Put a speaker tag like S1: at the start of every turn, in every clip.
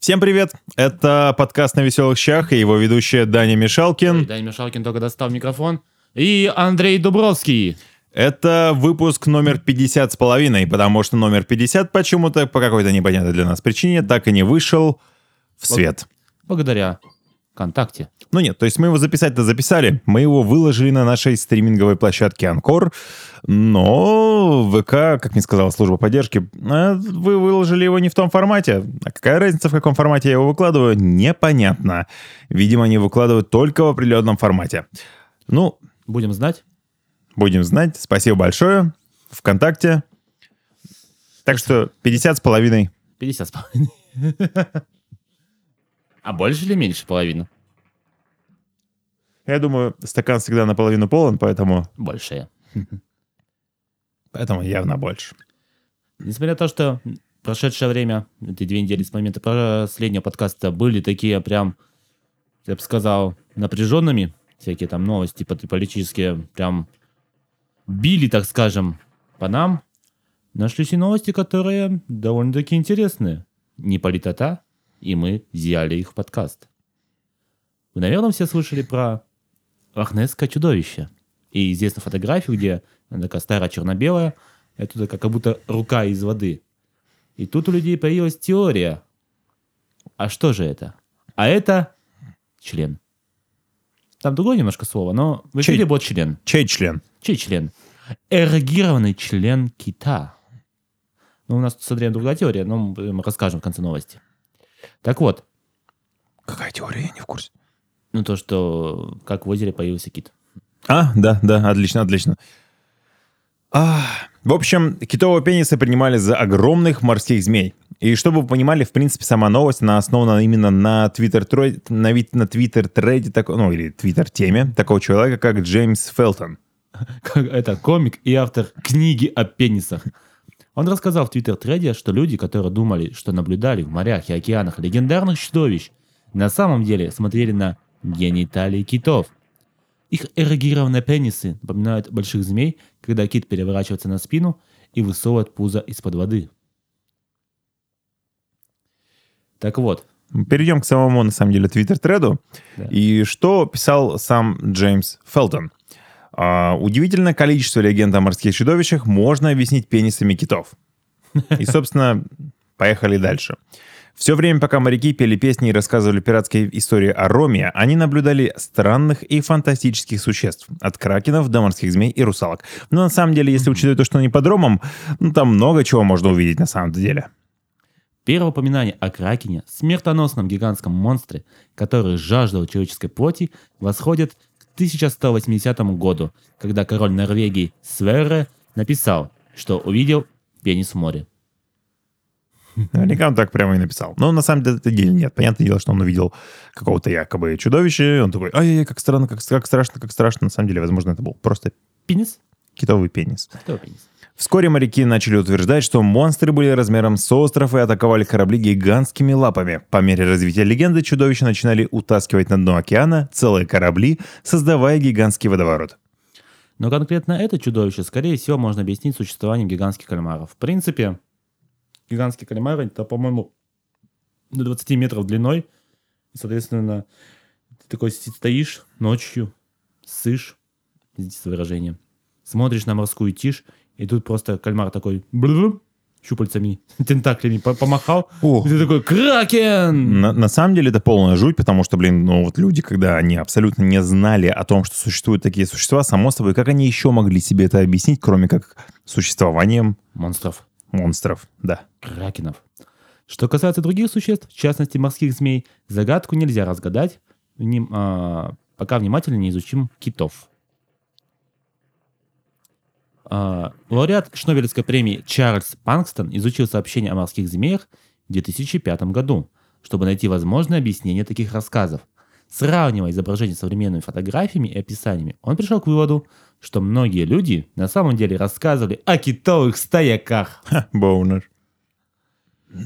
S1: Всем привет! Это подкаст «На веселых щах» и его ведущая Даня Мишалкин.
S2: Даня Мишалкин только достал микрофон. И Андрей Дубровский.
S1: Это выпуск номер 50 с половиной, потому что номер 50 почему-то, по какой-то непонятной для нас причине, так и не вышел в свет.
S2: Благодаря ВКонтакте.
S1: Ну нет, то есть мы его записать-то записали, мы его выложили на нашей стриминговой площадке Анкор, но ВК, как мне сказала служба поддержки, «А, вы выложили его не в том формате. А какая разница, в каком формате я его выкладываю, непонятно. Видимо, они выкладывают только в определенном формате. Ну,
S2: Будем знать.
S1: будем знать. Спасибо большое. ВКонтакте. Так что 50 с половиной.
S2: 50 с половиной. А больше или меньше половины?
S1: Я думаю, стакан всегда наполовину полон, поэтому,
S2: Большее.
S1: поэтому явно больше.
S2: Несмотря на то, что прошедшее время, эти две недели с момента последнего подкаста были такие прям, я бы сказал, напряженными, всякие там новости политические прям били, так скажем, по нам, нашлись и новости, которые довольно-таки интересные. Не политота, и мы взяли их в подкаст. Вы, наверное, все слышали про Лохнесское чудовище. И известна фотографию, где она такая старая черно-белая, это как будто рука из воды. И тут у людей появилась теория. А что же это? А это член. Там другое немножко слово, но в
S1: Чей?
S2: эфире будет член.
S1: Чей член?
S2: Чей член? Эрогированный член кита. Ну, у нас тут, смотря другая теория, но мы расскажем в конце новости. Так вот,
S1: Какая теория? Я не в курсе.
S2: Ну то, что как в озере появился кит.
S1: А, да, да, отлично, отлично. А, в общем, китового пениса принимали за огромных морских змей. И чтобы вы понимали, в принципе, сама новость, она основана именно на твиттер на, на твиттер треде, так, ну или твиттер теме такого человека, как Джеймс Фелтон.
S2: Это комик и автор книги о пенисах. Он рассказал в твиттер-треде, что люди, которые думали, что наблюдали в морях и океанах легендарных чудовищ, на самом деле смотрели на гениталии китов. Их эрогированные пенисы напоминают больших змей, когда кит переворачивается на спину и высовывает пузо из-под воды. Так вот,
S1: Перейдем к самому, на самом деле, твиттер-треду.
S2: Да.
S1: И что писал сам Джеймс Фелтон? А, удивительное количество легенд о морских чудовищах можно объяснить пенисами китов. И, собственно, поехали дальше. Все время, пока моряки пели песни и рассказывали пиратские истории о Роме, они наблюдали странных и фантастических существ. От кракенов до морских змей и русалок. Но на самом деле, если учитывать то, что они под Ромом, ну там много чего можно увидеть на самом деле.
S2: Первое упоминание о Кракене, смертоносном гигантском монстре, который жаждал человеческой плоти, восходит к 1180 году, когда король Норвегии Сверре написал, что увидел пенис в море.
S1: Наверняка он так прямо и написал. Но на самом деле нет. Понятное дело, что он увидел какого-то якобы чудовища, и он такой, ай-яй, как странно, как, как страшно, как страшно. На самом деле, возможно, это был просто
S2: Пенис?
S1: китовый пенис.
S2: Кто пенис?
S1: Вскоре моряки начали утверждать, что монстры были размером с остров и атаковали корабли гигантскими лапами. По мере развития легенды чудовища начинали утаскивать на дно океана целые корабли, создавая гигантский водоворот.
S2: Но конкретно это чудовище, скорее всего, можно объяснить существованием гигантских кальмаров. В принципе, гигантские кальмары, это, по-моему, до 20 метров длиной. И, соответственно, ты такой стоишь ночью, сышь, извините за выражение, смотришь на морскую тишь, и тут просто кальмар такой щупальцами, тентаклями по- помахал,
S1: Ох.
S2: и ты такой «Кракен!»
S1: На, на самом деле это полная жуть, потому что, блин, ну вот люди, когда они абсолютно не знали о том, что существуют такие существа, само собой, как они еще могли себе это объяснить, кроме как существованием
S2: Монстров.
S1: Монстров, да.
S2: кракенов. Что касается других существ, в частности морских змей, загадку нельзя разгадать, вним- а, пока внимательно не изучим китов. А, лауреат Шнобелевской премии Чарльз Панкстон изучил сообщения о морских змеях в 2005 году, чтобы найти возможное объяснение таких рассказов. Сравнивая изображения с современными фотографиями и описаниями, он пришел к выводу, что многие люди на самом деле рассказывали о китовых стояках.
S1: Ха, Боунер.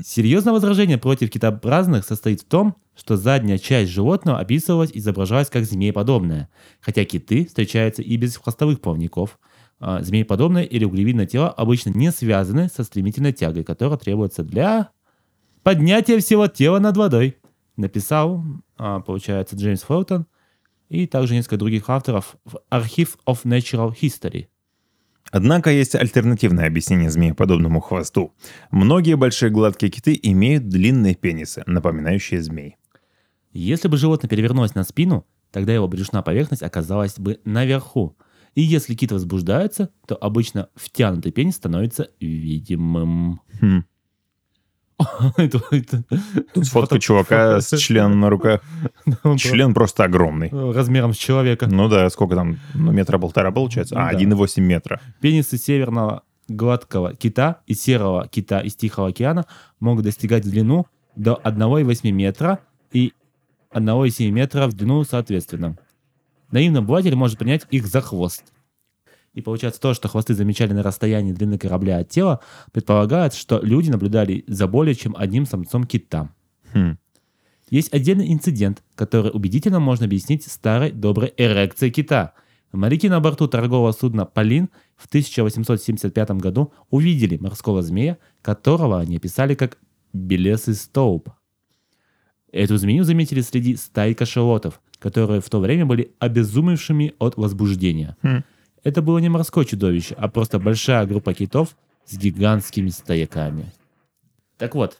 S2: Серьезное возражение против китообразных состоит в том, что задняя часть животного описывалась и изображалась как змееподобная, хотя киты встречаются и без хвостовых плавников. А, Змееподобное или углевидное тело обычно не связаны со стремительной тягой, которая требуется для поднятие всего тела над водой. Написал, а, получается, Джеймс Фелтон и также несколько других авторов в Archive of Natural History.
S1: Однако есть альтернативное объяснение змееподобному хвосту. Многие большие гладкие киты имеют длинные пенисы, напоминающие змей.
S2: Если бы животное перевернулось на спину, тогда его брюшная поверхность оказалась бы наверху. И если кит возбуждается, то обычно втянутый пенис становится видимым.
S1: Хм. Тут фотка чувака с членом на руках. Член просто огромный.
S2: про- размером с человека.
S1: Ну да, сколько там? Ну, метра полтора получается? А,
S2: Да.
S1: 1,8 метра.
S2: Пенисы северного гладкого кита и серого кита из Тихого океана могут достигать в длину до 1,8 метра и 1,7 метра в длину соответственно. Наивный обыватель может принять их за хвост. И получается то, что хвосты замечали на расстоянии длины корабля от тела, предполагает, что люди наблюдали за более чем одним самцом кита.
S1: Хм.
S2: Есть отдельный инцидент, который убедительно можно объяснить старой доброй эрекцией кита. Моряки на борту торгового судна «Полин» в 1875 году увидели морского змея, которого они описали как «белесый столб». Эту змею заметили среди стаи кашалотов, которые в то время были обезумевшими от возбуждения.
S1: Хм.
S2: Это было не морское чудовище, а просто большая группа китов с гигантскими стояками. Так вот,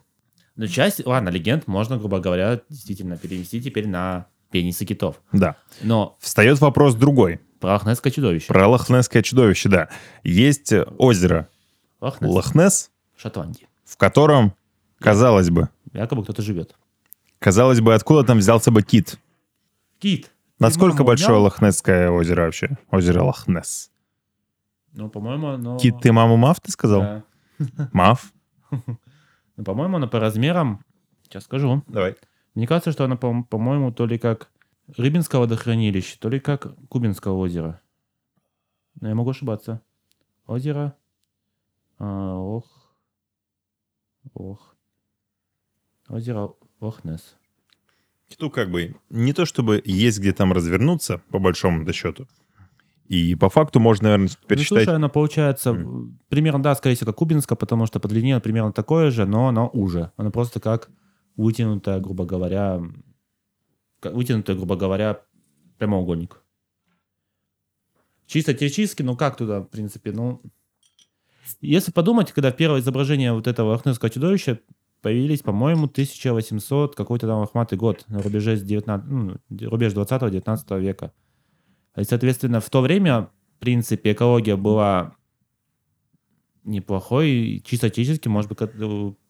S2: ну часть, ладно, легенд можно, грубо говоря, действительно перевести теперь на пенисы китов.
S1: Да.
S2: Но
S1: Встает вопрос другой.
S2: про лохнесское чудовище.
S1: Про лохнесское чудовище, да. Есть озеро Лохнес,
S2: в Шотландии.
S1: в котором, казалось бы,
S2: Якобы кто-то живет.
S1: казалось бы, откуда там взялся бы кит?
S2: Кит.
S1: Насколько
S2: маму
S1: большое? Лохнесское озеро вообще? Озеро Лохнес.
S2: Ну, по-моему, оно...
S1: Кит, ты маму Мав, ты сказал?
S2: Да.
S1: Мав?
S2: Ну, по-моему, оно по размерам... Сейчас скажу.
S1: Давай.
S2: Мне кажется, что оно, по- по-моему, то ли как Рыбинское водохранилище, то ли как Кубинское озеро. Но я могу ошибаться. Озеро... а, ох... Ох... Озеро Лохнес.
S1: Киту как бы не то чтобы есть где там развернуться, по большому счету. И по факту можно, наверное, теперь
S2: Ну,
S1: считать...
S2: слушай, оно получается
S1: М.
S2: примерно, да, скорее всего, как Кубинское, потому что по длине примерно такое же, но оно уже. Оно просто как вытянутое, грубо говоря, как вытянутый, грубо говоря, прямоугольник. Чисто теоретически, ну как туда, в принципе, ну... Если подумать, когда первое изображение вот этого лохнесского чудовища появились, по-моему, 1800, какой-то там лохматый год, на рубеже с 19, ну, рубеж 20-19 века. И, соответственно, в то время, в принципе, экология была неплохой, чисто технически, может быть, как-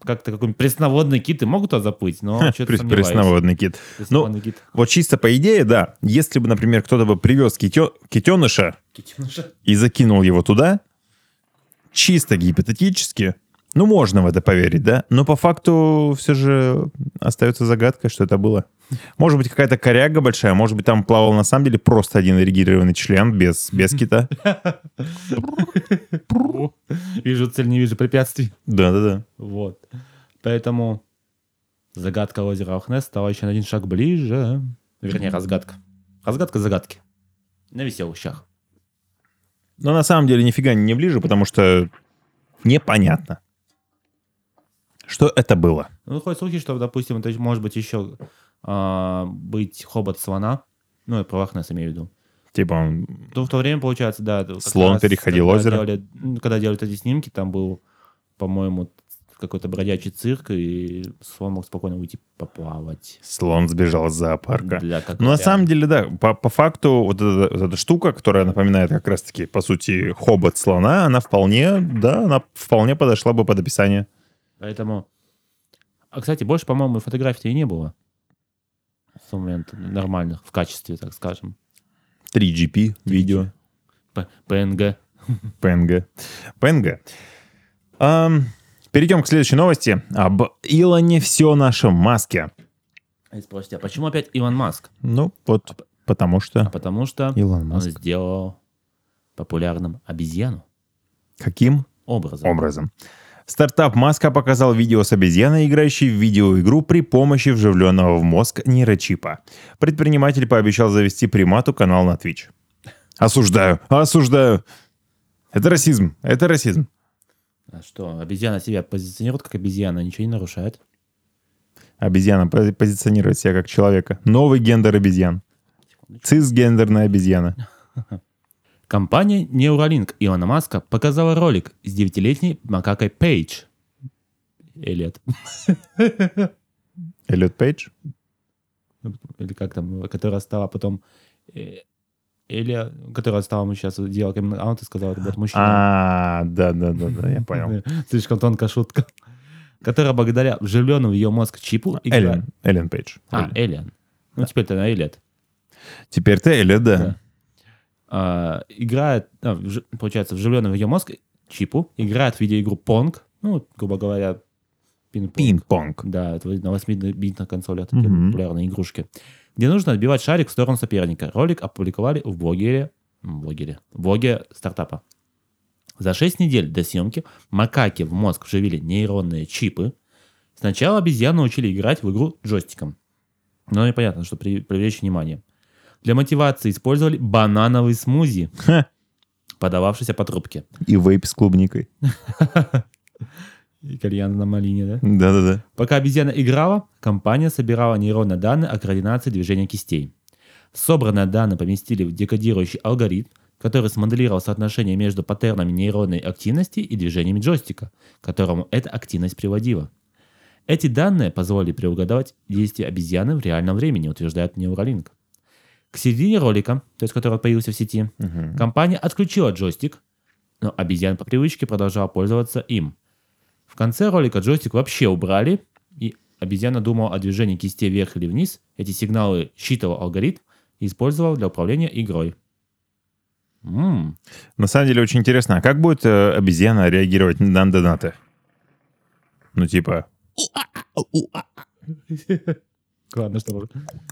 S2: как-то какой-нибудь пресноводный кит и могут туда заплыть, но что-то сомневаюсь.
S1: Пресноводный кит.
S2: Пресноводный кит.
S1: Вот чисто по идее, да, если бы, например, кто-то бы привез китё- китеныша и закинул его туда, чисто гипотетически, ну, можно в это поверить, да? Но по факту все же остается загадкой, что это было. Может быть, какая-то коряга большая, может быть, там плавал на самом деле просто один эрегированный член без, без кита.
S2: Вижу цель, не вижу препятствий.
S1: Да-да-да.
S2: Вот. Поэтому загадка озера Охнес стала еще на один шаг ближе. Вернее, разгадка. Разгадка загадки. На веселых щах.
S1: Но на самом деле нифига не ближе, потому что непонятно, что это было.
S2: Ну, ходят слухи, что, допустим, это может быть еще а, быть хобот слона. Ну, я про Лохнесс имею в виду.
S1: Типа, он-
S2: Ну, в то время, получается, да.
S1: Слон
S2: раз,
S1: переходил
S2: когда
S1: озеро?
S2: делали- ну, когда делали эти снимки, там был, по-моему, какой-то бродячий цирк, и слон мог спокойно уйти поплавать.
S1: слон сбежал из зоопарка.
S2: Для как
S1: Ну, на самом деле, да, по, по факту вот эта, вот эта штука, которая напоминает как раз-таки, по сути, хобот слона, она вполне, да, она вполне подошла бы под описание.
S2: Поэтому... А, кстати, больше, по-моему, фотографий и не было. С момента нормальных, в качестве, так скажем.
S1: 3GP видео,
S2: ПНГ.
S1: PNG. PNG. Ам, перейдем к следующей новости. Об Илоне все нашем маске.
S2: И спросите, а почему опять Илон Маск?
S1: Ну, вот потому
S2: А
S1: что
S2: потому что
S1: Илон
S2: он
S1: Маск.
S2: сделал популярным обезьяну
S1: Каким
S2: образом.
S1: образом? Стартап Маска показал видео с обезьяной, играющей в видеоигру при помощи вживленного в мозг нейрочипа. Предприниматель пообещал завести примату канал на Twitch. Осуждаю, осуждаю. Это расизм, это расизм.
S2: А что, обезьяна себя позиционирует как обезьяна, ничего не нарушает.
S1: Обезьяна пози- позиционирует себя как человека. Новый гендер обезьян. Цисгендерная обезьяна.
S2: Компания Neuralink Илона Маска показала ролик с девятилетней макакой Пейдж. Эллиот.
S1: Эллиот Пейдж?
S2: Или как там, которая стала потом... э, Или, которая стала мы сейчас делала камин-аут и сказала, это будет мужчина.
S1: А, да-да-да, я понял.
S2: Слишком тонкая шутка. Которая благодаря вживленному в ее мозг чипу.
S1: Эллен. Эллен Пейдж.
S2: А, Эллиан. Ну, теперь-то она Эллиот.
S1: Теперь ты Эллиот, да.
S2: А, играет, вж- получается, вживленный в ее мозг чипу, играет в видеоигру Pong, ну, грубо говоря, пинг-понг.
S1: Пинг-понг.
S2: Да, это на 8-битных консолях такие
S1: Мгм.
S2: популярные игрушки. Где нужно отбивать шарик в сторону соперника. Ролик опубликовали в блогере, блогере, в блоге стартапа. За 6 недель до съемки макаки в мозг вживили нейронные чипы. Сначала обезьяны учили играть в игру джойстиком. Но непонятно, что при, привлечь внимание. Для мотивации использовали банановый смузи,
S1: Ха.
S2: подававшийся по трубке.
S1: И вейп с клубникой.
S2: И кальян на малине, да?
S1: Да-да-да.
S2: Пока обезьяна играла, компания собирала нейронные данные о координации движения кистей. Собранные данные поместили в декодирующий алгоритм, который смоделировал соотношение между паттернами нейронной активности и движениями джойстика, к которому эта активность приводила. Эти данные позволили преугадывать действия обезьяны в реальном времени, утверждает Neuralink. К середине ролика, то есть который появился в сети,
S1: Мгм.
S2: Компания отключила джойстик, но обезьян по привычке продолжала пользоваться им. В конце ролика джойстик вообще убрали, и обезьяна думала о движении кистей вверх или вниз. Эти сигналы считывал алгоритм и использовал для управления игрой. М,
S1: На самом деле очень интересно, а как будет э, обезьяна реагировать на донаты? Ну, типа,
S2: Главное, чтобы...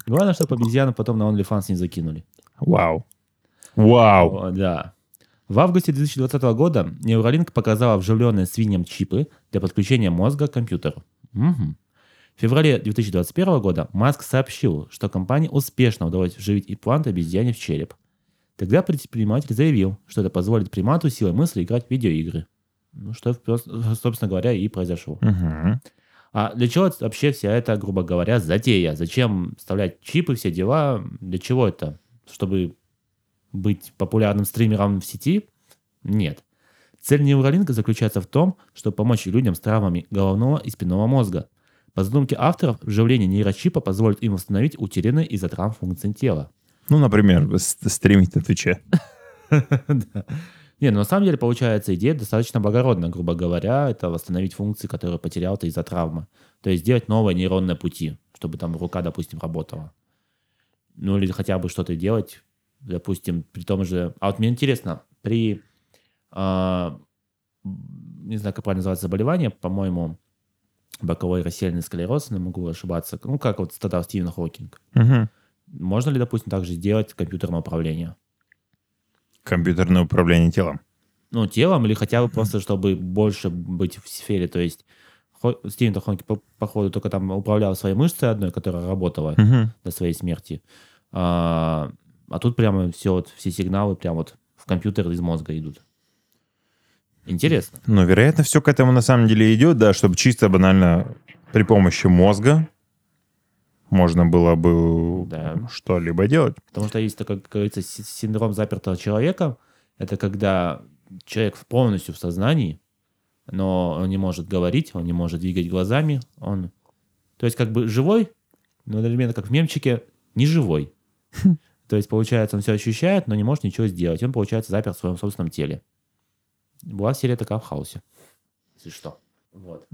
S2: Главное, чтобы обезьяну потом на OnlyFans не закинули.
S1: вау. Вау.
S2: О, да. В августе 2020 года Neuralink показала вживленные свиньям чипы для подключения мозга к компьютеру. Мгм. В феврале 2021 года Маск сообщил, что компании успешно удалось вживить имплант обезьяне в череп. Тогда предприниматель заявил, что это позволит примату силой мысли играть в видеоигры. Ну, что, собственно говоря, и произошло.
S1: Мгм.
S2: А для чего вообще вся эта, грубо говоря, затея? Зачем вставлять чипы, все дела? Для чего это? Чтобы быть популярным стримером в сети? Нет. Цель Neuralink заключается в том, чтобы помочь людям с травмами головного и спинного мозга. По задумке авторов, вживление нейрочипа позволит им восстановить утерянные из-за травм функции тела.
S1: Ну, например, стримить на Твиче.
S2: Не, ну на самом деле, получается, идея достаточно благородная, грубо говоря, это восстановить функции, которые потерял ты из-за травмы. То есть сделать новые нейронные пути, чтобы там рука, допустим, работала. Ну или хотя бы что-то делать, допустим, при том же... А вот мне интересно, при... а, не знаю, как правильно называется заболевание, по-моему, боковой рассеянный склероз, не могу ошибаться. Ну, как вот страдал Стивен Хокинг.
S1: Мгм.
S2: Можно ли, допустим, также сделать компьютерное управление?
S1: Компьютерное управление телом.
S2: ну, телом, или хотя бы просто, чтобы больше быть в сфере. То есть Стивен Хокинг, по- походу, только там управлял своей мышцей одной, которая работала
S1: Мгм.
S2: до своей смерти. А, а тут прямо все, вот, все сигналы прямо вот в компьютер из мозга идут. Интересно.
S1: Ну, вероятно, все к этому на самом деле идет, да, чтобы чисто банально при помощи мозга можно было бы
S2: Да.
S1: что-либо делать.
S2: Потому что есть такой, как говорится, си- синдром запертого человека. Это когда человек полностью в сознании, но он не может говорить, он не может двигать глазами. Он... То есть как бы живой, но одновременно как в мемчике, не живой. То есть, получается, он все ощущает, но не может ничего сделать. Он, получается, заперт в своем собственном теле. Была серия такая в хаосе. Если что. Вот.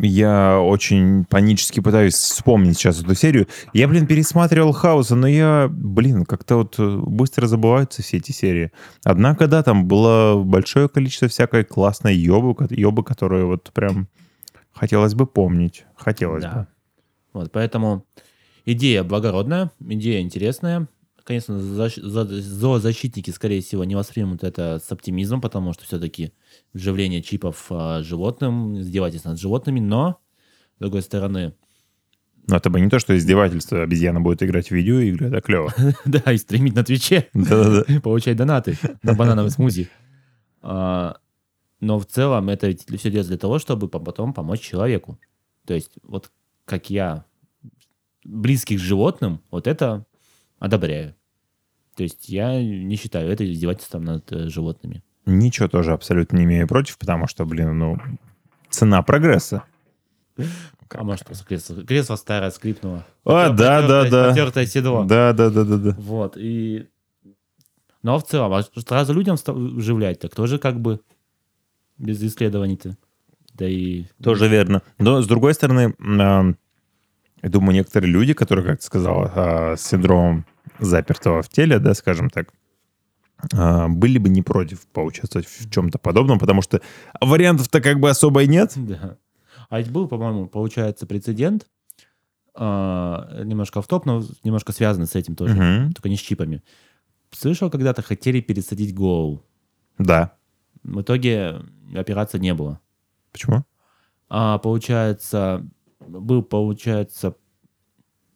S1: Я очень панически пытаюсь вспомнить сейчас эту серию. Я, блин, пересматривал Хауса, но я, блин, как-то вот э, быстро забываются все эти серии. Однако, да, там было большое количество всякой классной ёбы, ёбы, которую вот прям хотелось бы помнить. Хотелось
S2: Да.
S1: бы.
S2: Вот, поэтому идея благородная, идея интересная. Конечно, защ- за- зоозащитники, скорее всего, не воспримут это с оптимизмом, потому что все-таки вживление чипов а, животным, издевательство над животными, но, с другой стороны,
S1: Но это бы не то, что издевательство. Обезьяна будет играть в видеоигры, это клево.
S2: да, и стримить на Твиче, получать донаты на банановый смузи. А, Но в целом это все делается для того, чтобы по- потом помочь человеку. То есть вот как я, близких животным, вот это одобряю. То есть я не считаю это издевательством над э, животными.
S1: Ничего тоже абсолютно не имею против, потому что, блин, ну, цена прогресса.
S2: А может, просто кресло, кресло старое скрипнуло.
S1: А, да, да, да.
S2: Потертое седло.
S1: Да, да, да, да, да.
S2: Вот, и... Но в целом, а сразу людям вживлять, так тоже как бы без исследований-то. Да и...
S1: Тоже верно. Но, с другой стороны, м, я думаю, некоторые люди, которые, как ты сказал, а, с синдромом запертого в теле, да, скажем так, а, были бы не против поучаствовать в чем-то подобном, потому что вариантов-то как бы особо и нет.
S2: Да. А ведь был, по-моему, получается, прецедент, а, немножко в топ, но немножко связанный с этим тоже,
S1: Мгм.
S2: только не с чипами. Слышал, когда-то хотели пересадить голову.
S1: Да.
S2: В итоге операции не было.
S1: Почему?
S2: А получается, был, получается,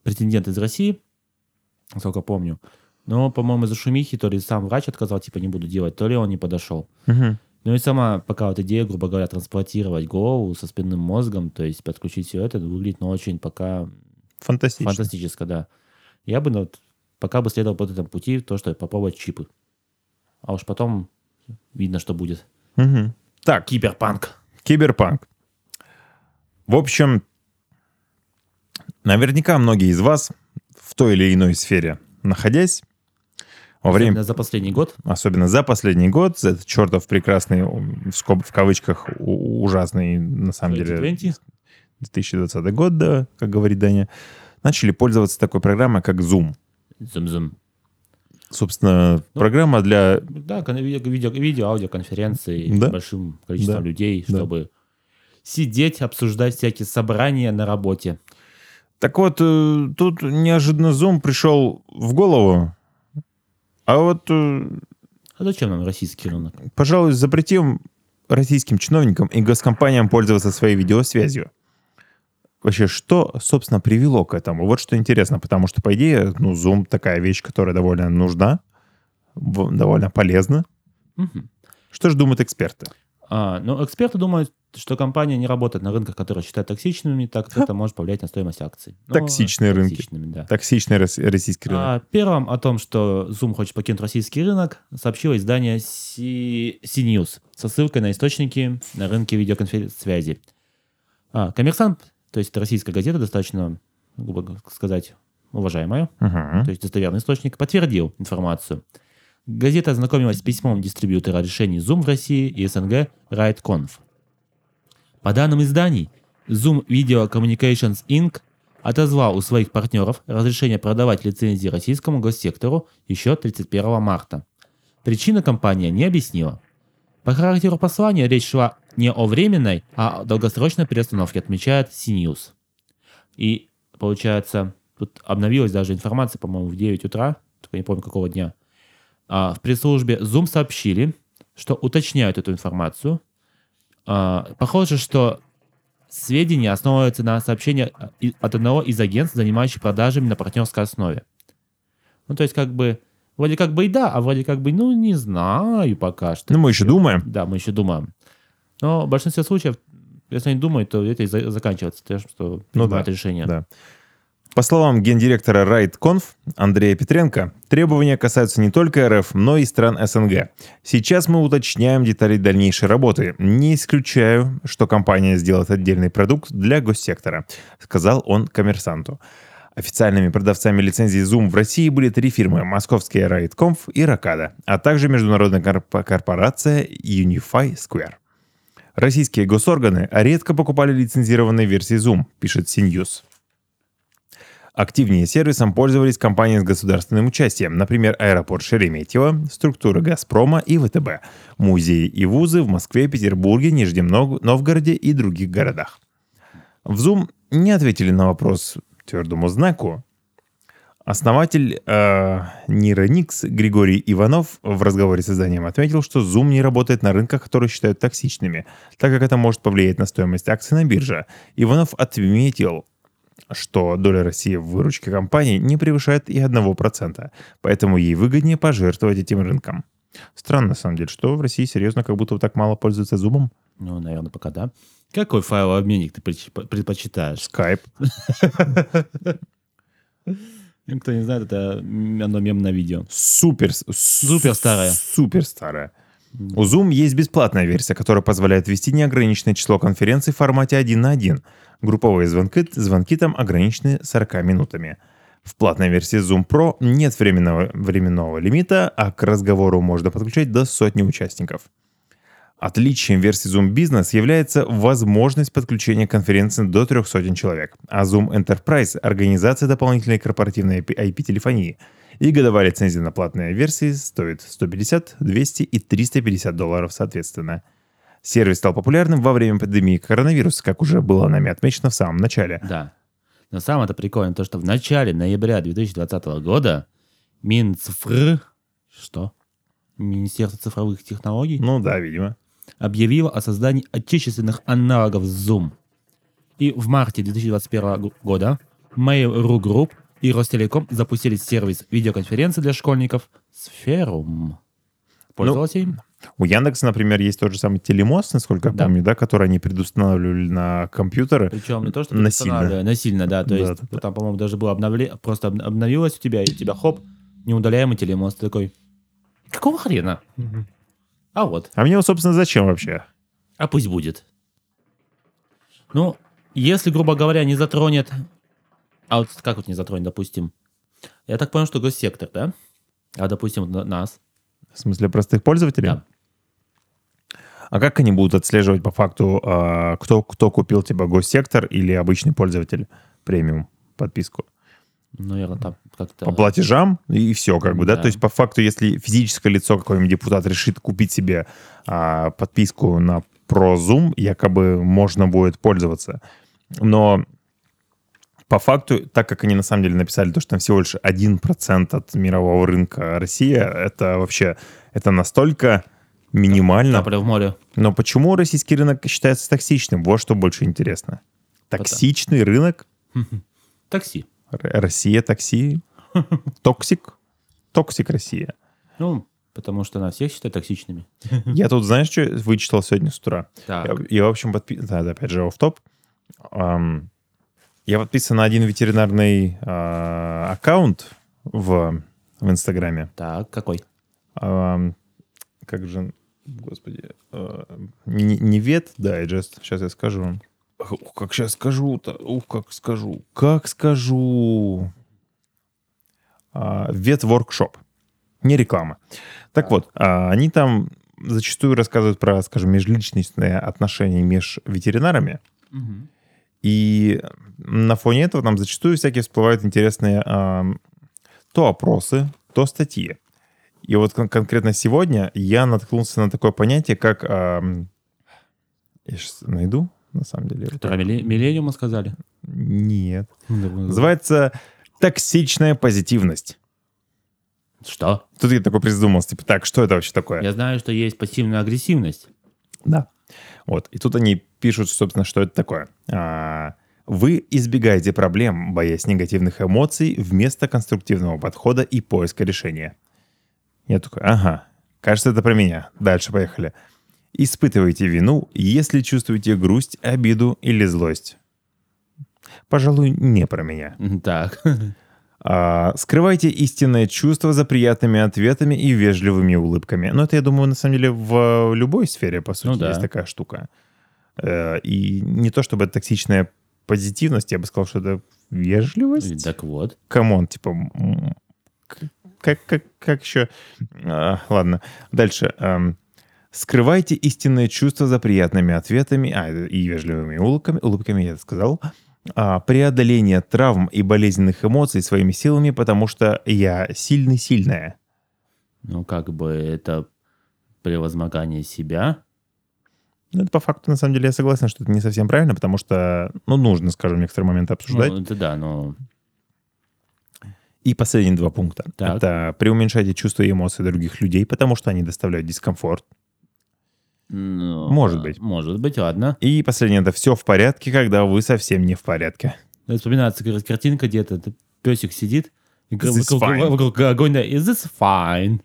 S2: претендент из России, насколько помню. Но, по-моему, из-за шумихи то ли сам врач отказал, типа, не буду делать, то ли он не подошел.
S1: Мгм.
S2: Ну и сама пока вот идея, грубо говоря, трансплантировать голову со спинным мозгом, то есть подключить все это, выглядит, ну, очень пока
S1: Фантастично.
S2: фантастически, да. Я бы, ну, вот, пока бы следовал по этому пути, то, что попробовать чипы. А уж потом видно, что будет.
S1: Мгм. Так,
S2: Киберпанк.
S1: Киберпанк. В общем, наверняка многие из вас в той или иной сфере находясь, во время,
S2: Особенно за последний год.
S1: особенно за последний год, за этот чертов прекрасный, в, скоб- в кавычках, ужасный, на самом деле,
S2: 2020.
S1: 2020 год, да, как говорит Даня, начали пользоваться такой программой, как Zoom.
S2: Зум-зум.
S1: Собственно,
S2: Ну,
S1: программа для...
S2: Да, видео, видео, видео аудиоконференции
S1: Да.
S2: с большим количеством
S1: Да.
S2: людей,
S1: Да.
S2: чтобы сидеть, обсуждать всякие собрания на работе.
S1: Так вот, э, тут неожиданно Zoom пришел в голову, а вот э,
S2: А зачем нам российский рынок?
S1: пожалуй, запретим российским чиновникам и госкомпаниям пользоваться своей видеосвязью. Вообще, что, собственно, привело к этому? Вот что интересно, потому что, по идее, ну, Zoom такая вещь, которая довольно нужна, довольно полезна.
S2: Мгм.
S1: Что же думают эксперты?
S2: А, ну, эксперты думают, что компания не работает на рынках, которые считают токсичными, так как это может повлиять на стоимость акций. Ну,
S1: Токсичные рынки.
S2: да.
S1: Токсичный рос- российский рынок.
S2: А первым о том, что Zoom хочет покинуть российский рынок, сообщило издание CNews со ссылкой на источники на рынке видеоконференц-связи. А, Коммерсант, то есть российская газета, достаточно, грубо сказать, уважаемая,
S1: Мгм.
S2: то есть достоверный источник, подтвердил информацию. Газета ознакомилась с письмом дистрибьютора решений Zoom в России и СНГ RightConf. По данным изданий, Zoom Video Communications Inc. отозвал у своих партнеров разрешение продавать лицензии российскому госсектору еще 31 марта. Причины компания не объяснила. По характеру послания речь шла не о временной, а о долгосрочной перестановке, отмечает CNews. И, получается, тут обновилась даже информация, по-моему, в 9 утра, только не помню какого дня. А, в пресс-службе Zoom сообщили, что уточняют эту информацию. А, похоже, что сведения основываются на сообщении и- от одного из агентств, занимающих продажами на партнерской основе. Ну, то есть, как бы, вроде как бы и да, а вроде как бы, ну, не знаю пока что.
S1: Ну, мы еще думаем.
S2: Да, мы еще думаем. Но в большинстве случаев, если они думают, то это и за- заканчивается тем, что
S1: Ну да,
S2: решение.
S1: Да. По словам гендиректора RightConf Андрея Петренко, требования касаются не только РФ, но и стран СНГ. Сейчас мы уточняем детали дальнейшей работы. Не исключаю, что компания сделает отдельный продукт для госсектора, сказал он коммерсанту. Официальными продавцами лицензии Zoom в России были три фирмы – московские RightConf и Rocada, а также международная корп- корпорация Unify Square. Российские госорганы редко покупали лицензированные версии Zoom, пишет CNews. Активнее сервисом пользовались компании с государственным участием, например, аэропорт Шереметьево, структуры «Газпрома» и ВТБ, музеи и вузы в Москве, Петербурге, Нижнем Нов- Новгороде и других городах. В Zoom не ответили на вопрос твердому знаку. Основатель э, Нейроникс Григорий Иванов в разговоре с изданием отметил, что Zoom не работает на рынках, которые считают токсичными, так как это может повлиять на стоимость акций на бирже. Иванов отметил, что доля России в выручке компании не превышает и 1%, поэтому ей выгоднее пожертвовать этим рынком. Странно, на самом деле, что в России серьезно как будто так мало пользуются зумом.
S2: Ну, наверное, пока да. Какой файлообменник ты предпоч- предпочитаешь?
S1: Skype.
S2: Ну, Кто не знает, это м, одно мемное видео.
S1: Супер.
S2: Супер старая.
S1: Супер старая. У Zoom есть бесплатная версия, которая позволяет вести неограниченное число конференций в формате 1 на 1. Групповые звонки, звонки там ограничены 40 минутами. В платной версии Zoom Pro нет временного, временного лимита, а к разговору можно подключать до сотни участников. Отличием версии Zoom Business является возможность подключения конференции до трех сотен человек, а Zoom Enterprise — организация дополнительной корпоративной IP-телефонии. И годовая лицензия на платные версии стоит 150, 200 и 350 долларов соответственно. Сервис стал популярным во время пандемии коронавируса, как уже было нами отмечено в самом начале.
S2: Да. Но самое-то прикольное то, что в начале ноября 2020 года Минцифр... Что? Министерство цифровых технологий
S1: Ну да, видимо.
S2: объявило о создании отечественных аналогов Zoom. И в марте 2021 г- года Mail.ru Group и Ростелеком запустили сервис видеоконференции для школьников Сферум. Пользовался им?
S1: У Яндекса, например, есть тот же самый телемост, насколько я
S2: Да.
S1: помню, да, который они предустанавливали на компьютеры.
S2: Причем не то, что
S1: Насильно.
S2: персонально, насильно, да. То есть
S1: да, да.
S2: там, по-моему, даже было обновле... просто об- обновилось у тебя, и у тебя хоп, неудаляемый телемост Ты такой. Какого хрена? А вот.
S1: А мне, собственно, зачем вообще?
S2: А пусть будет. Ну, если, грубо говоря, не затронет... А вот как вот не затронет, допустим? Я так понял, что госсектор, да? А, допустим, на- нас.
S1: В смысле простых пользователей?
S2: Да.
S1: А как они будут отслеживать по факту, а, кто, кто купил типа госсектор или обычный пользователь премиум подписку?
S2: Ну, наверное, там как-то...
S1: По платежам и все, как бы, да?
S2: Да.
S1: То есть, по факту, если физическое лицо, какой-нибудь депутат решит купить себе а, подписку на ProZoom, якобы можно будет пользоваться. Но по факту, так как они на самом деле написали то, что там всего лишь 1% от мирового рынка Россия, это вообще, это настолько минимально.
S2: Капля в море.
S1: Но почему российский рынок считается токсичным? Вот что больше интересно. Токсичный рынок?
S2: Такси.
S1: Россия такси? Toxic? Toxic Россия.
S2: Ну, потому что нас всех считают токсичными.
S1: Я тут, знаешь, что вычитал сегодня с утра?
S2: Так.
S1: Я, я, в общем, подписан... Да, опять же, в топ. я подписан на один ветеринарный а, аккаунт в, в Инстаграме.
S2: Так, какой?
S1: Как же... Господи. а, не, не вет дайджест. Сейчас я скажу вам. Ух, как сейчас скажу-то. Ух, как скажу. Как скажу. А, Вет-воркшоп. Не реклама. Так вот, а, они там зачастую рассказывают про, скажем, межличностные отношения между ветеринарами. И на фоне этого там зачастую всякие всплывают интересные ам, то опросы, то статьи. И вот кон- конкретно сегодня я наткнулся на такое понятие, как... ам, я сейчас найду, на самом деле.
S2: Про милле- миллениума сказали?
S1: Нет.
S2: Называется...
S1: Называется токсичная позитивность.
S2: Что?
S1: Тут я такой придумался, типа, так, что это вообще такое?
S2: Я знаю, что есть пассивная агрессивность.
S1: Да. Вот. И тут они пишут, собственно, что это такое. А, Вы избегаете проблем, боясь негативных эмоций, вместо конструктивного подхода и поиска решения. Я такой, ага, кажется, это про меня. Дальше поехали. Испытываете вину, если чувствуете грусть, обиду или злость. Пожалуй, не про меня.
S2: Так.
S1: А, скрывайте истинное чувство за приятными ответами и вежливыми улыбками. Но это, я думаю, на самом деле в любой сфере, по сути,
S2: Ну да.
S1: есть такая штука. Э, И не то чтобы это токсичная позитивность, я бы сказал, что это вежливость.
S2: Так вот.
S1: Come on, типа... Как, как, как еще... А, ладно, дальше. Эм, Скрывайте истинное чувство за приятными ответами а, и вежливыми улыбками. Улыбками я это сказал. А, преодоление травм и болезненных эмоций своими силами, потому что я сильный-сильная.
S2: Ну, как бы это превозмогание себя.
S1: Ну, это по факту, на самом деле, я согласен, что это не совсем правильно, потому что, ну, нужно, скажем, некоторые моменты обсуждать.
S2: Ну, это да, но...
S1: И последние два пункта.
S2: Так.
S1: Это преуменьшайте чувства и эмоции других людей, потому что они доставляют дискомфорт.
S2: ну,
S1: Может быть.
S2: Может быть, ладно.
S1: И последнее, это все в порядке, когда вы совсем не в порядке.
S2: Вспоминается картинка где-то, песик сидит, вокруг, огонь, да, is this fine?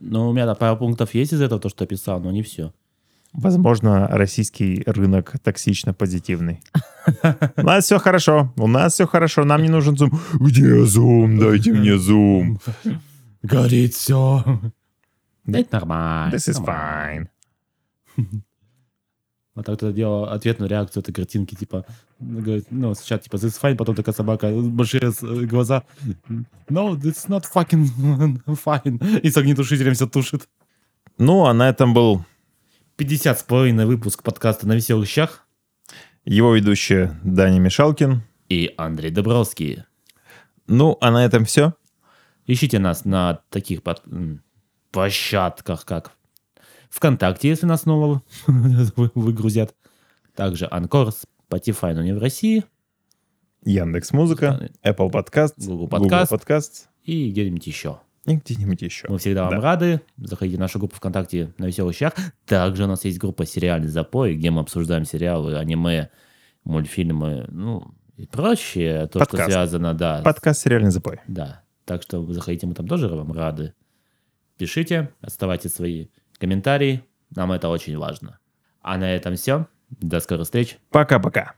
S2: Ну, у меня да, пару пунктов есть из этого, то, что я писал, но не все.
S1: Возможно, российский рынок токсично позитивный. У нас все хорошо, у нас все хорошо, нам не нужен зум. Где зум? Дайте мне зум.
S2: Горит все. Это нормально.
S1: This is fine.
S2: Вот так тогда делал ответную реакцию этой картинки, типа, говорит, ну, сначала, типа, this is fine, потом такая собака, большие э, глаза, no, it's not fucking fine, и с огнетушителем все тушит.
S1: Ну, а на этом был
S2: 50 с половиной выпуск подкаста «На веселых щах»
S1: его ведущий Даня Мишалкин.
S2: и Андрей Добровский.
S1: Ну, а на этом все.
S2: Ищите нас на таких под- площадках, как ВКонтакте, если нас снова вы- выгрузят. Также Анкор, Spotify, но не в России.
S1: Яндекс Музыка, Apple Podcast,
S2: Google Podcast.
S1: Podcast
S2: И где-нибудь еще.
S1: И где-нибудь еще.
S2: Мы всегда вам
S1: Да.
S2: рады. Заходите в нашу группу ВКонтакте на веселых щах. Также у нас есть группа «Сериальный запой», где мы обсуждаем сериалы, аниме, мультфильмы, ну, и прочее. То,
S1: Подкаст.
S2: что связано, да.
S1: Подкаст «Сериальный запой».
S2: Да. Так что заходите, мы там тоже вам рады. Пишите, оставайте свои комментарии. Нам это очень важно. А на этом все. До скорых встреч.
S1: Пока-пока.